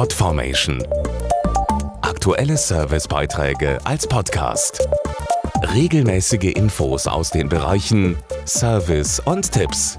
Podformation. Aktuelle Servicebeiträge als Podcast. Regelmäßige Infos aus den Bereichen Service und Tipps.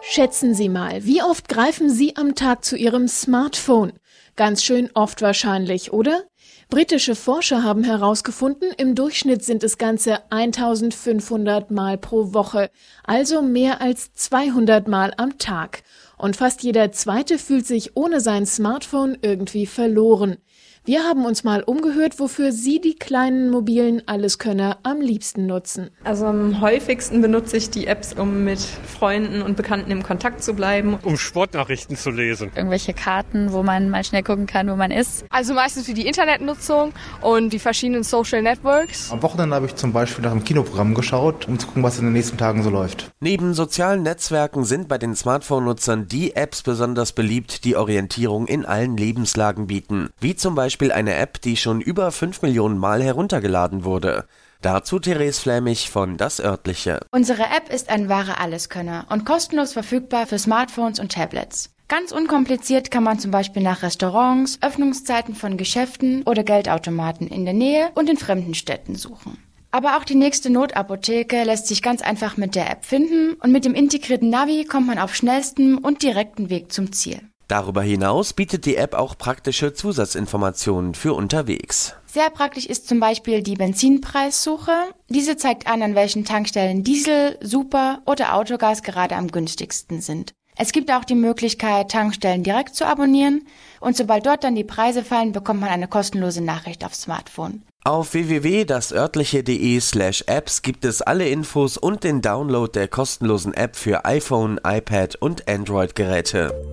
Schätzen Sie mal, wie oft greifen Sie am Tag zu Ihrem Smartphone? Ganz schön oft wahrscheinlich, oder? Britische Forscher haben herausgefunden, im Durchschnitt sind es ganze 1500 Mal pro Woche, also mehr als 200 Mal am Tag. Und fast jeder Zweite fühlt sich ohne sein Smartphone irgendwie verloren. Wir haben uns mal umgehört, wofür Sie die kleinen mobilen Alleskönner am liebsten nutzen. Also am häufigsten benutze ich die Apps, um mit Freunden und Bekannten im Kontakt zu bleiben. Um Sportnachrichten zu lesen. Irgendwelche Karten, wo man mal schnell gucken kann, wo man ist. Also meistens für die Internetnutzung und die verschiedenen Social Networks. Am Wochenende habe ich zum Beispiel nach einem Kinoprogramm geschaut, um zu gucken, was in den nächsten Tagen so läuft. Neben sozialen Netzwerken sind bei den Smartphone-Nutzern die Apps besonders beliebt, die Orientierung in allen Lebenslagen bieten. Wie zum Beispiel Beispiel eine App, die schon über 5 Millionen Mal heruntergeladen wurde. Dazu Therese Flämig von Das Örtliche. Unsere App ist ein wahrer Alleskönner und kostenlos verfügbar für Smartphones und Tablets. Ganz unkompliziert kann man zum Beispiel nach Restaurants, Öffnungszeiten von Geschäften oder Geldautomaten in der Nähe und in fremden Städten suchen. Aber auch die nächste Notapotheke lässt sich ganz einfach mit der App finden und mit dem integrierten Navi kommt man auf schnellstem und direkten Weg zum Ziel. Darüber hinaus bietet die App auch praktische Zusatzinformationen für unterwegs. Sehr praktisch ist zum Beispiel die Benzinpreissuche. Diese zeigt an, an welchen Tankstellen Diesel, Super oder Autogas gerade am günstigsten sind. Es gibt auch die Möglichkeit, Tankstellen direkt zu abonnieren und sobald dort dann die Preise fallen, bekommt man eine kostenlose Nachricht aufs Smartphone. Auf www.dasörtliche.de slash apps gibt es alle Infos und den Download der kostenlosen App für iPhone, iPad und Android-Geräte